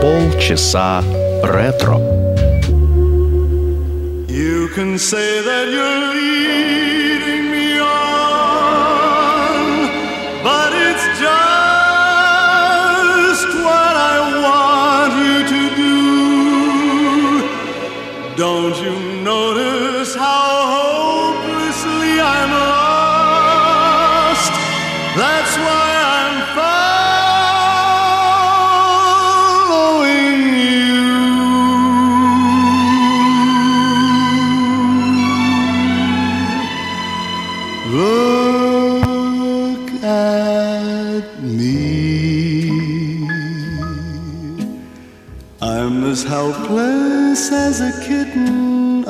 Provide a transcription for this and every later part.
Полчаса ретро. You can say that you're leading me on, but it's just what I want you to do. Don't you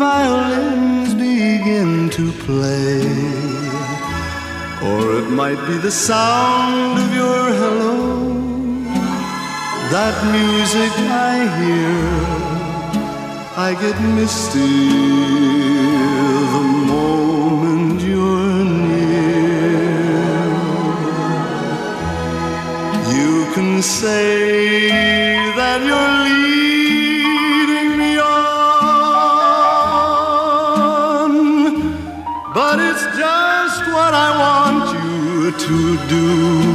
violins begin to play. Or it might be the sound of your hello, that music I hear. I get misty the moment you're near. You can say that you're to do.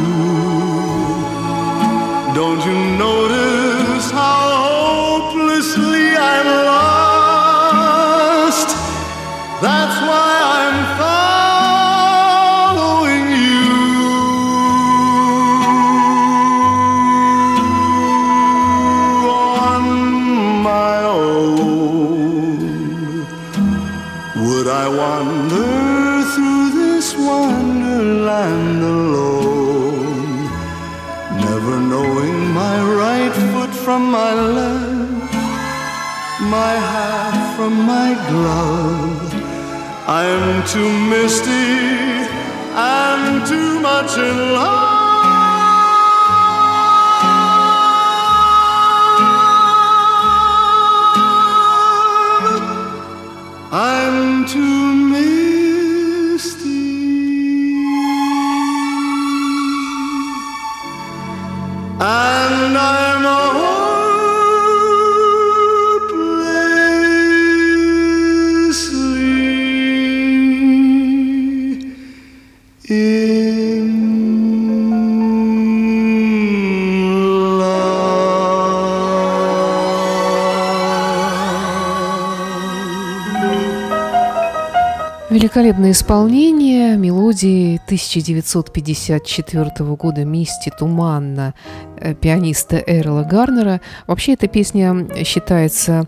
Великолепное исполнение мелодии 1954 года «Мисти туманно» э, пианиста Эрла Гарнера. Вообще эта песня считается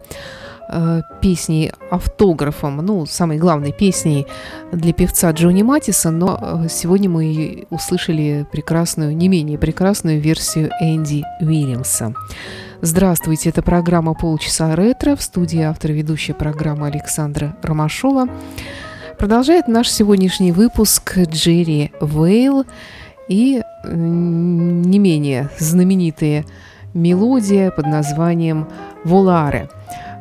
э, песней автографом, ну, самой главной песней для певца Джонни Матиса, но э, сегодня мы услышали прекрасную, не менее прекрасную версию Энди Уильямса. Здравствуйте, это программа «Полчаса ретро» в студии автор ведущая программы Александра Ромашова. Продолжает наш сегодняшний выпуск Джерри Вейл и не менее знаменитая мелодия под названием «Воларе»,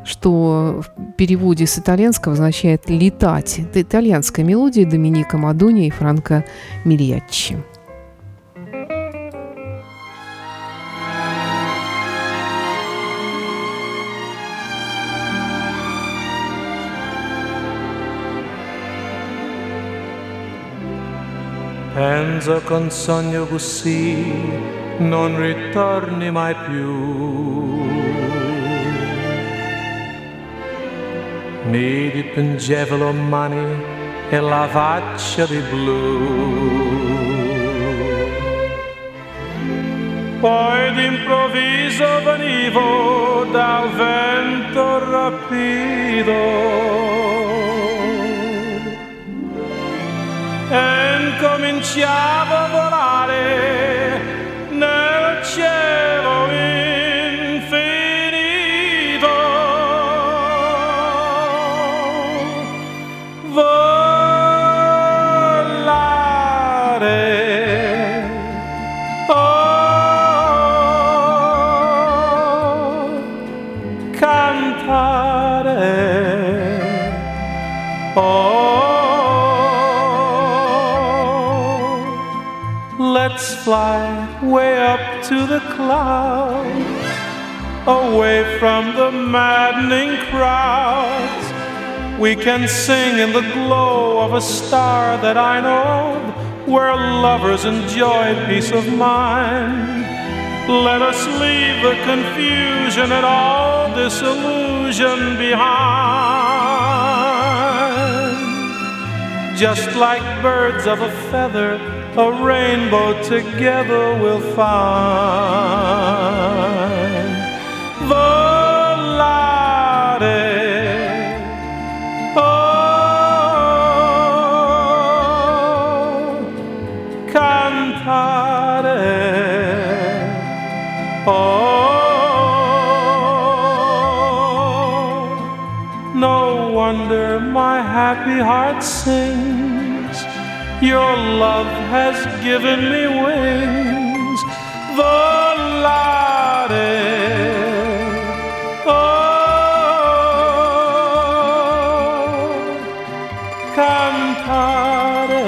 что в переводе с итальянского означает «летать». Это итальянская мелодия Доминика Мадони и Франко Мильяччи. Penso con sogno così non ritorni mai più. Mi dipingevo le mani e la faccia di blu. Poi d'improvviso venivo dal vento rapido ricominciavo a volare. Fly way up to the clouds, away from the maddening crowds. We can sing in the glow of a star that I know where lovers enjoy peace of mind. Let us leave the confusion and all disillusion behind. Just like birds of a feather, a rainbow together we'll find. Volare. Oh, cantare. Oh, no wonder my happy heart sings. Your love has given me wings. Volare. Oh, cantare.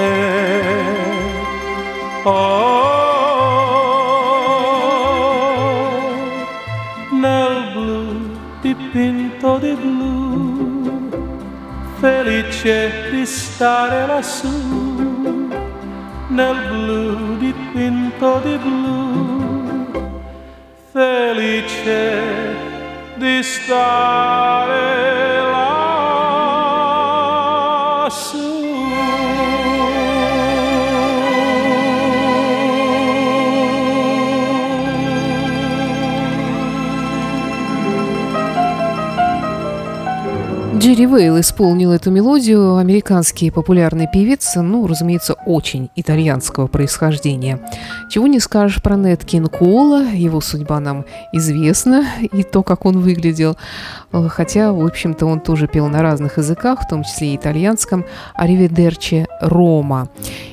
Oh, nel blu dipinto di blu, felice di stare lassù, nel blu dipinto di blu, felice di stare Джерри Вейл исполнил эту мелодию, американский популярный певец, ну, разумеется, очень итальянского происхождения. Чего не скажешь про Нет Кин Кола, его судьба нам известна, и то, как он выглядел. Хотя, в общем-то, он тоже пел на разных языках, в том числе и итальянском, «Ариведерче Рома».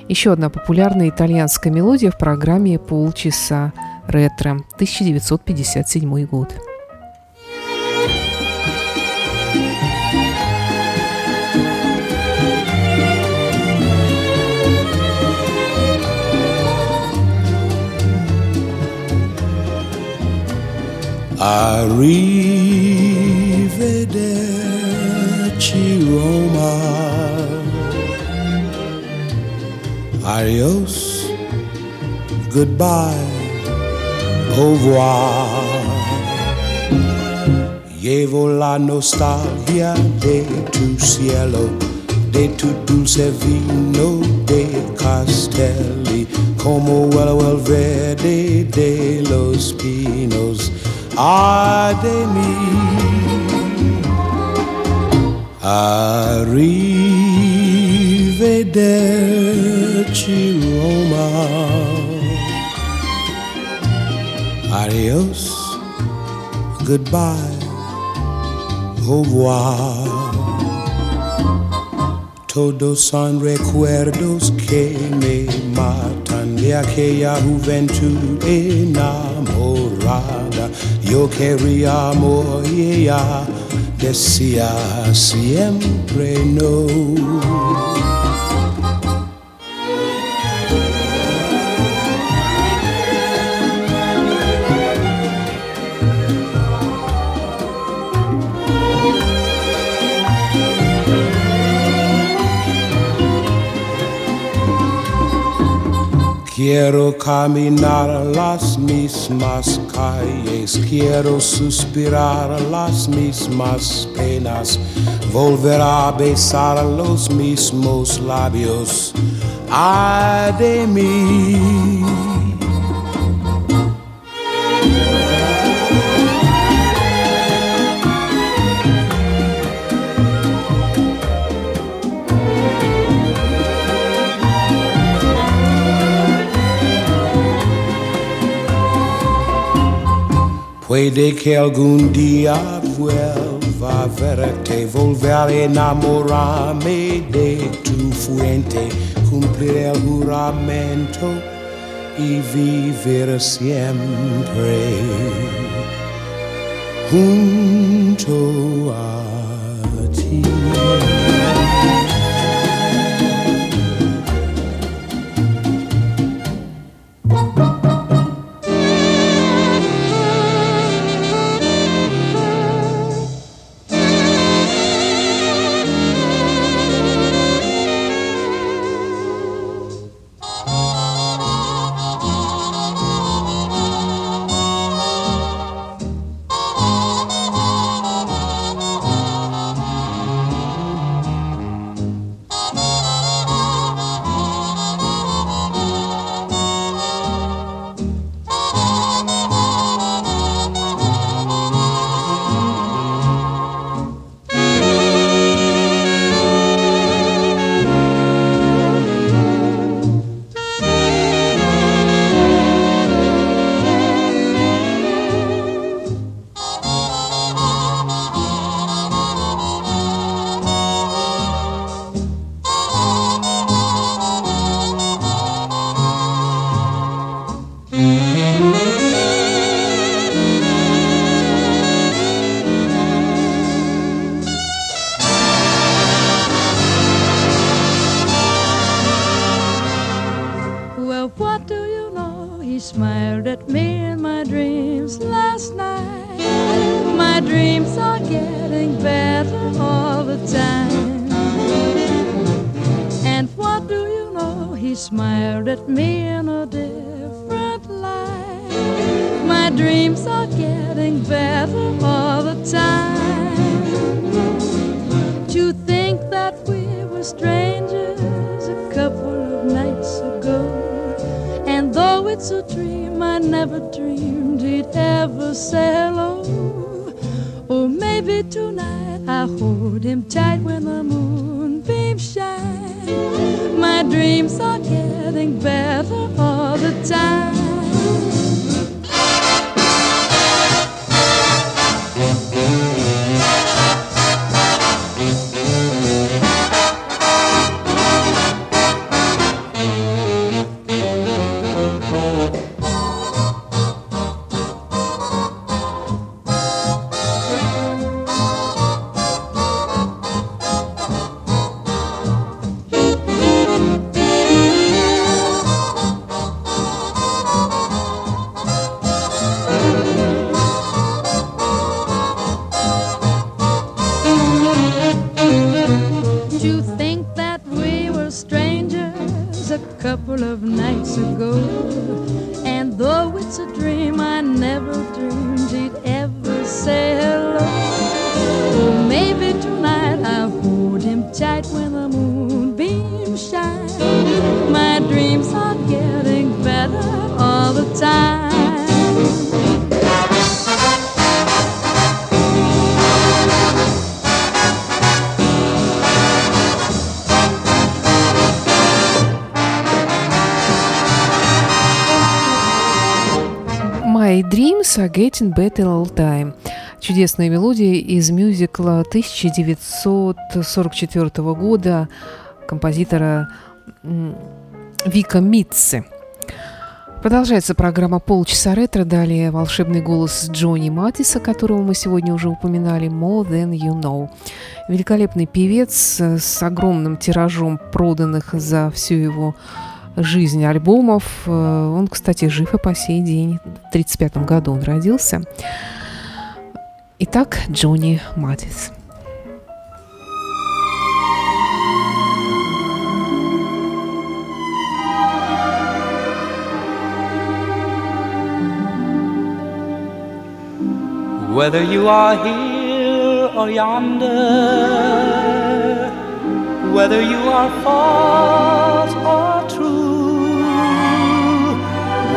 Еще одна популярная итальянская мелодия в программе «Полчаса ретро», 1957 год. Arrivederci Roma. Adios, goodbye, au revoir. Llevo la nostalgia de tu cielo, de tu dulce vino de castelli, como el verde de los pinos. Ay de mí, arrivederci Roma. Adios, goodbye, au revoir. Todos son recuerdos que me matan de aquella juventud enamorada. Yo quería ella decía siempre no. Quiero caminar las mismas calles, quiero suspirar las mismas penas, volver a besar los mismos labios. Ay de mí. Puede que algún día vuelva a verte, volver a enamorarme de tu fuente, cumplir el juramento y vivir siempre junto a ti. Think that we were strangers a couple of nights ago. And though it's a dream, I never dreamed he'd ever say hello. Or maybe tonight I'll hold him tight when the moonbeams shine. My dreams are getting better all the time. It's a dream, I never Getting Better All Time. Чудесная мелодия из мюзикла 1944 года композитора Вика Митци. Продолжается программа «Полчаса ретро». Далее волшебный голос Джонни Матиса, которого мы сегодня уже упоминали, «More Than You Know». Великолепный певец э, с огромным тиражом проданных за всю его жизнь альбомов. Э, Он, кстати, жив и по сей день. В 1935 году он родился. Итак, Джонни Матис. Whether you are here or yonder, whether you are false or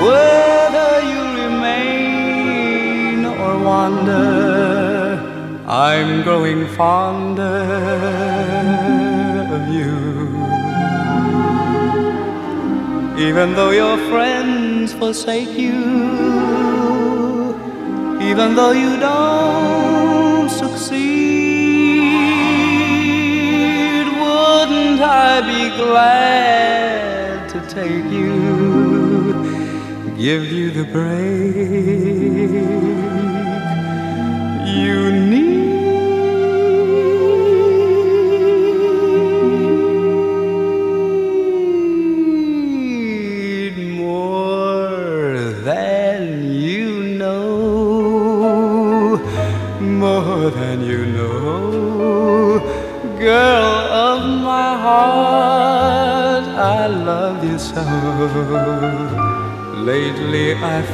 whether you remain or wander, I'm growing fonder of you. Even though your friends forsake you, even though you don't succeed, wouldn't I be glad to take you, give you the break. You need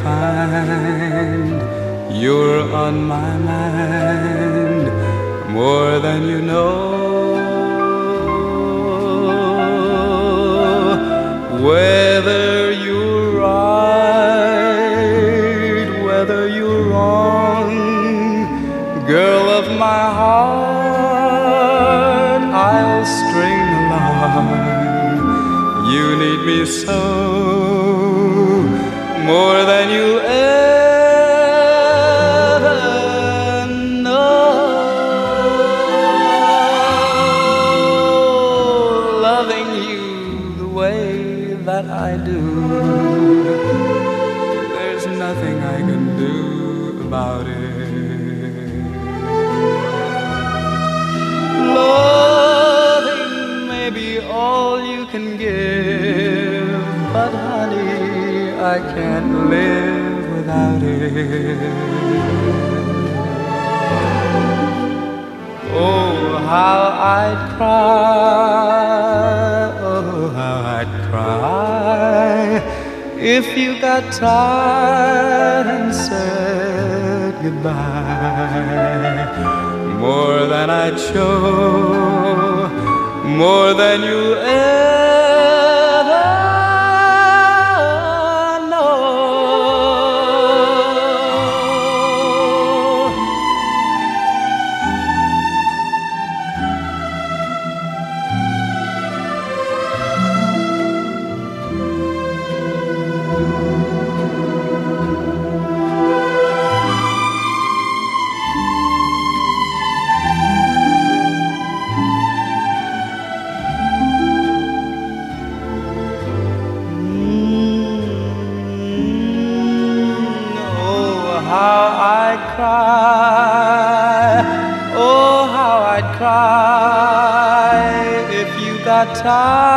find you're on my mind more than you know. About it. Loving may be all you can give, but honey, I can't live without it. Oh, how I'd cry, oh, how I'd cry if you got tired and said goodbye. More than I'd show, more than you'll ever. Tired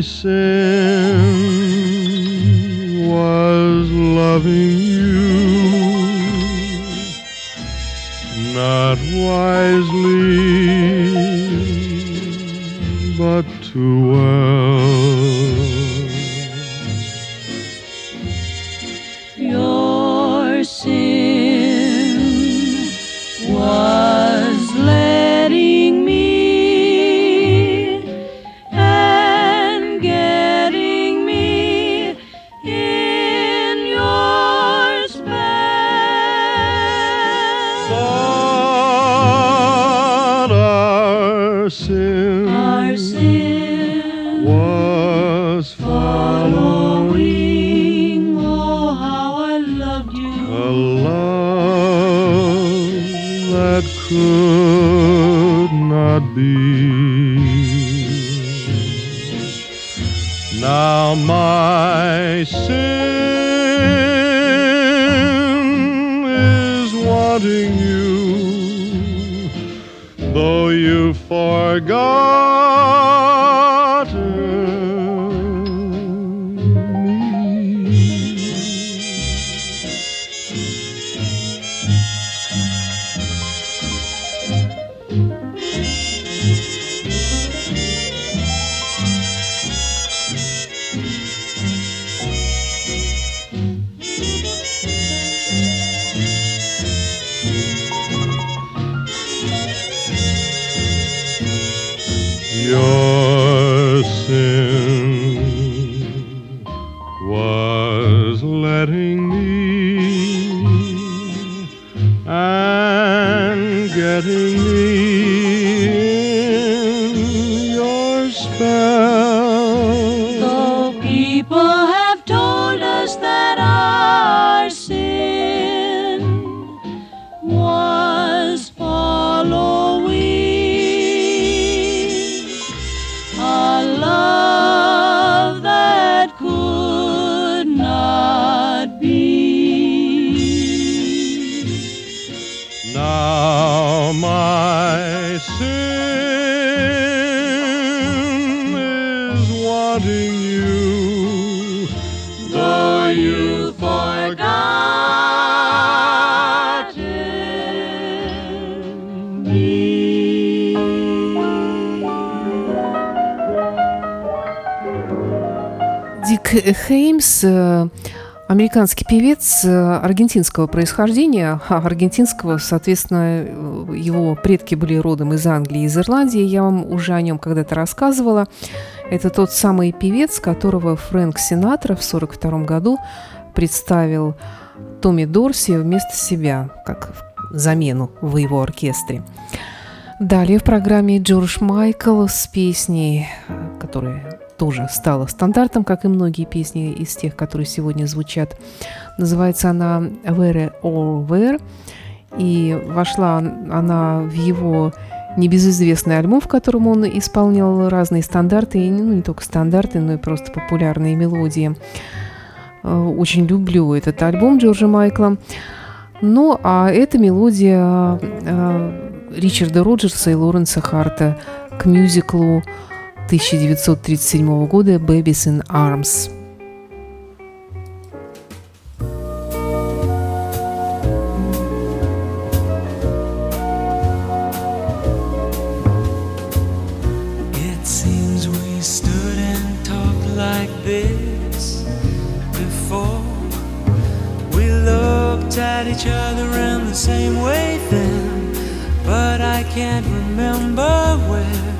My sin uh, Now my sin is wanting you, though you've forgotten Э, Американский певец э, аргентинского происхождения, а аргентинского, соответственно, э, его предки были родом из Англии, из Ирландии. Я вам уже о нем когда-то рассказывала. Это тот самый певец, которого Фрэнк Синатра в 1942 году представил Томми Дорси вместо себя, как замену в его оркестре. Далее в программе Джордж Майкл с песней, которая тоже стала стандартом, как и многие песни из тех, которые сегодня звучат. Называется она «Where or Where», и вошла она в его небезызвестный альбом, в котором он исполнял разные стандарты, и ну, не только стандарты, но и просто популярные мелодии. Э, очень люблю этот альбом Джорджа Майкла. Ну, а эта мелодия э, Ричарда Роджерса и Лоренса Харта к мюзиклу 1937 года «Babies in Arms». same way then but I can't remember where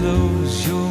The clothes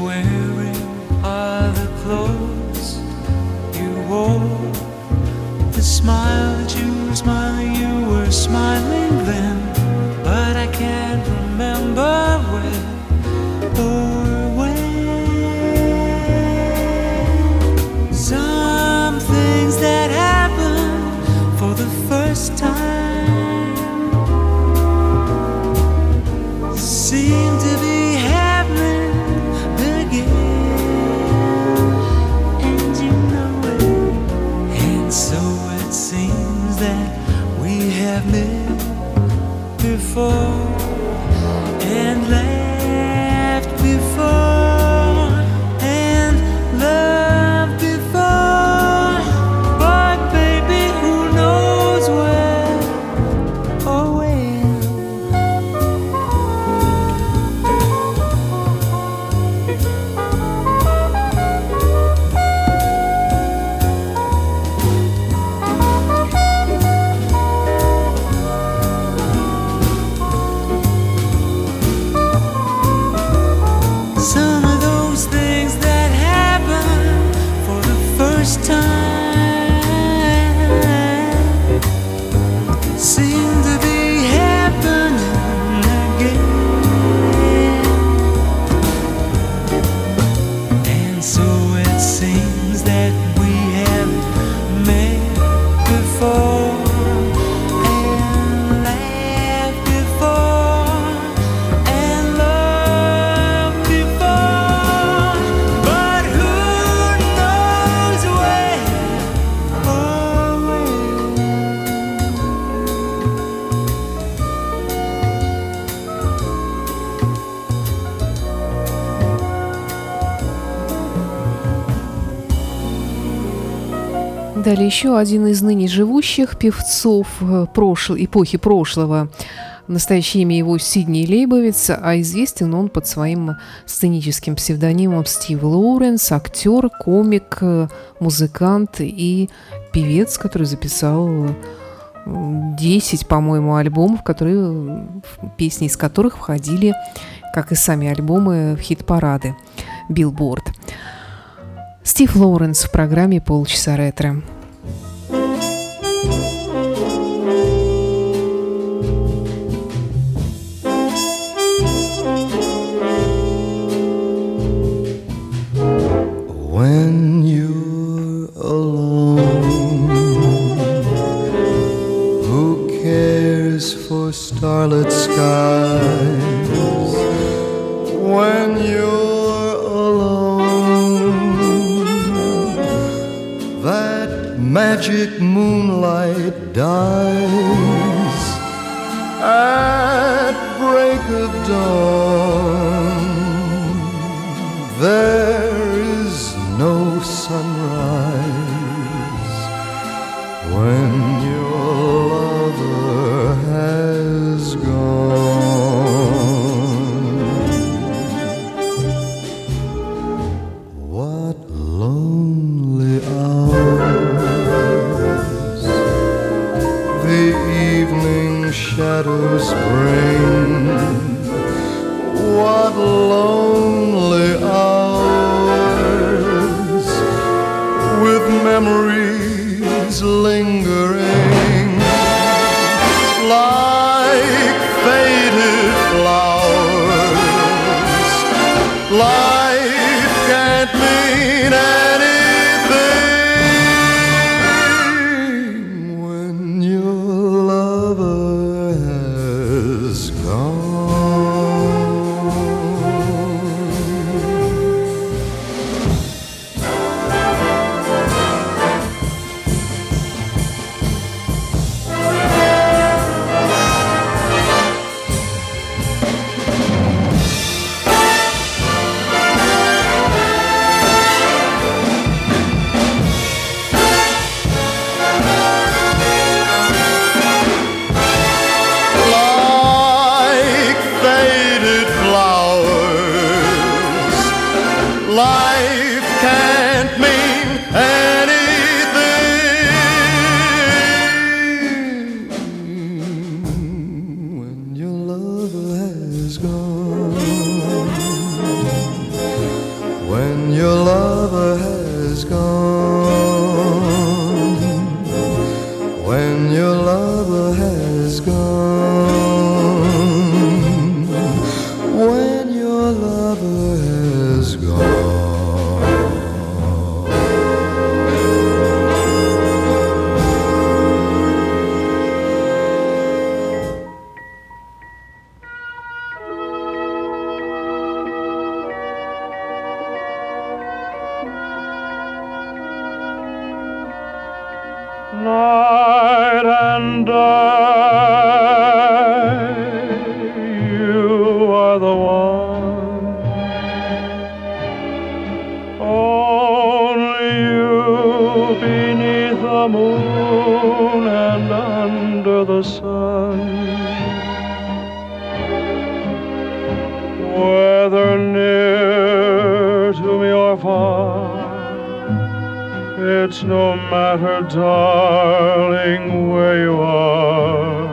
Далее еще один из ныне живущих певцов э, прошл... эпохи прошлого. Настоящее имя его Сидней Лейбовиц, а известен он под своим сценическим псевдонимом Стив Лоуренс, актер, комик, э, музыкант и певец, который записал 10, по-моему, альбомов, которые, песни из которых входили, как и сами альбомы, в хит-парады Билборд. Стив Лоуренс в программе «Полчаса ретро». When you're alone, who cares for starlit skies? When you're alone, that magic moonlight dies at break of dawn. There sunrise. When night and day. It's no matter, darling, where you are.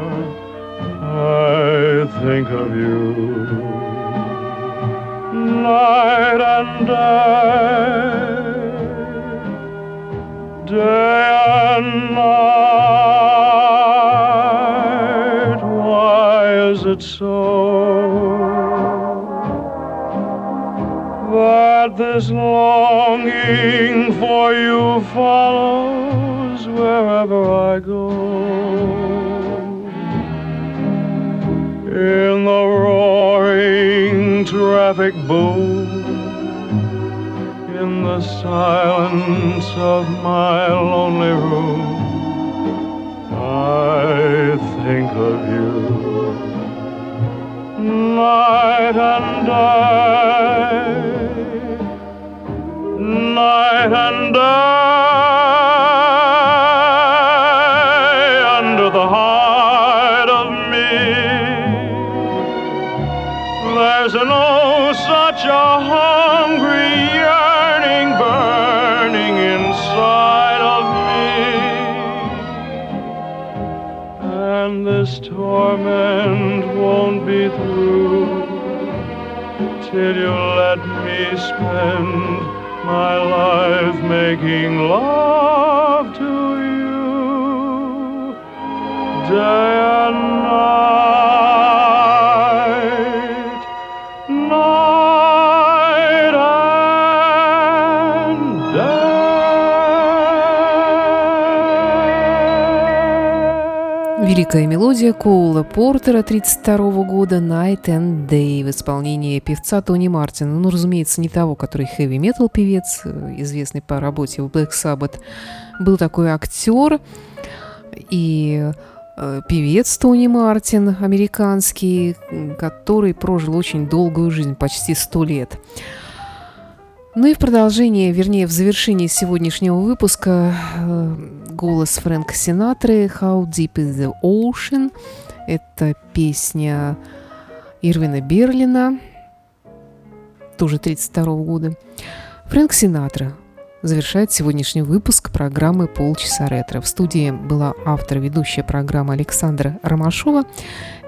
I think of you night and day, day and night. Why is it so? that this longing for you follows wherever I go. In the roaring traffic boom, in the silence of my lonely room, I think of you night and day, night and day, spend my life making love to you. Day Великая мелодия Коула Портера 1932 года «Night and Day» в исполнении певца Тони Мартина. Ну, разумеется, не того, который хэви-метал певец, э, известный по работе в Black Sabbath. Был такой актер и э, певец Тони Мартин, американский, который прожил очень долгую жизнь, почти сто лет. Ну и в продолжение, вернее, в завершении сегодняшнего выпуска э, голос Фрэнка Синатры «How Deep is the Ocean». Это песня Ирвина Берлина, тоже 1932 года. Фрэнк Синатра завершает сегодняшний выпуск программы «Полчаса ретро». В студии была автор ведущая программы Александра Ромашова.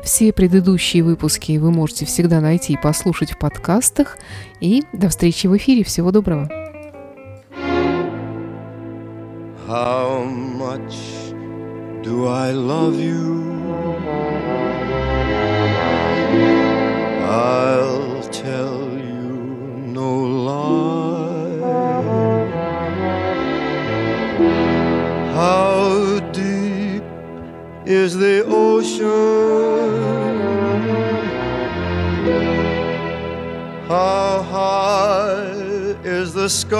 Все предыдущие выпуски вы можете всегда найти и послушать в подкастах. И до встречи в эфире. Всего доброго. How much do I love you? I'll tell you no lie. How deep is the ocean? The sky?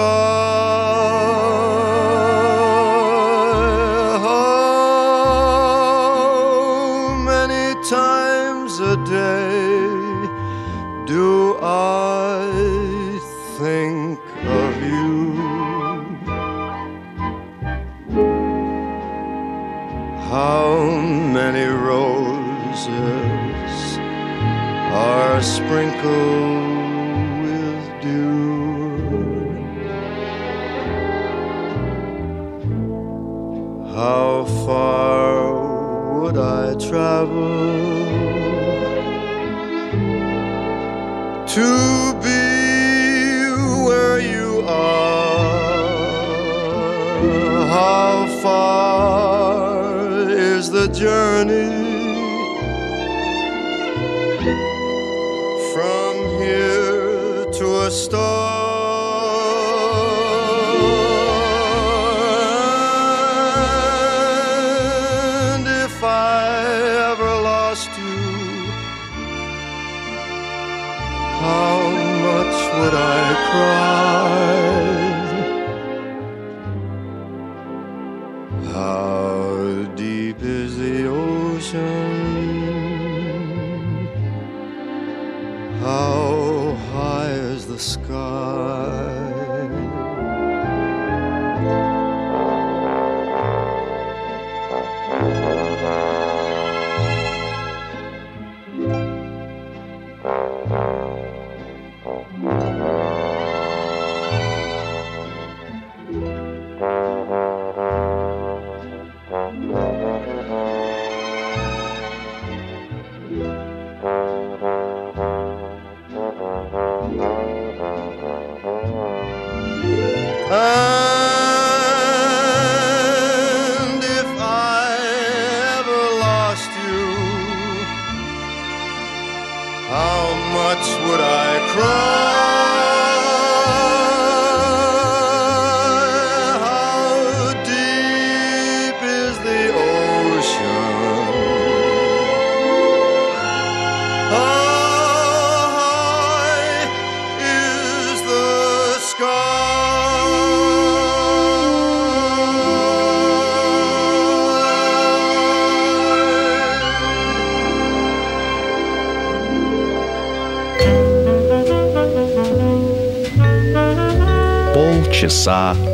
To be where you are? How far is the journey from here to a star? Cry? sa.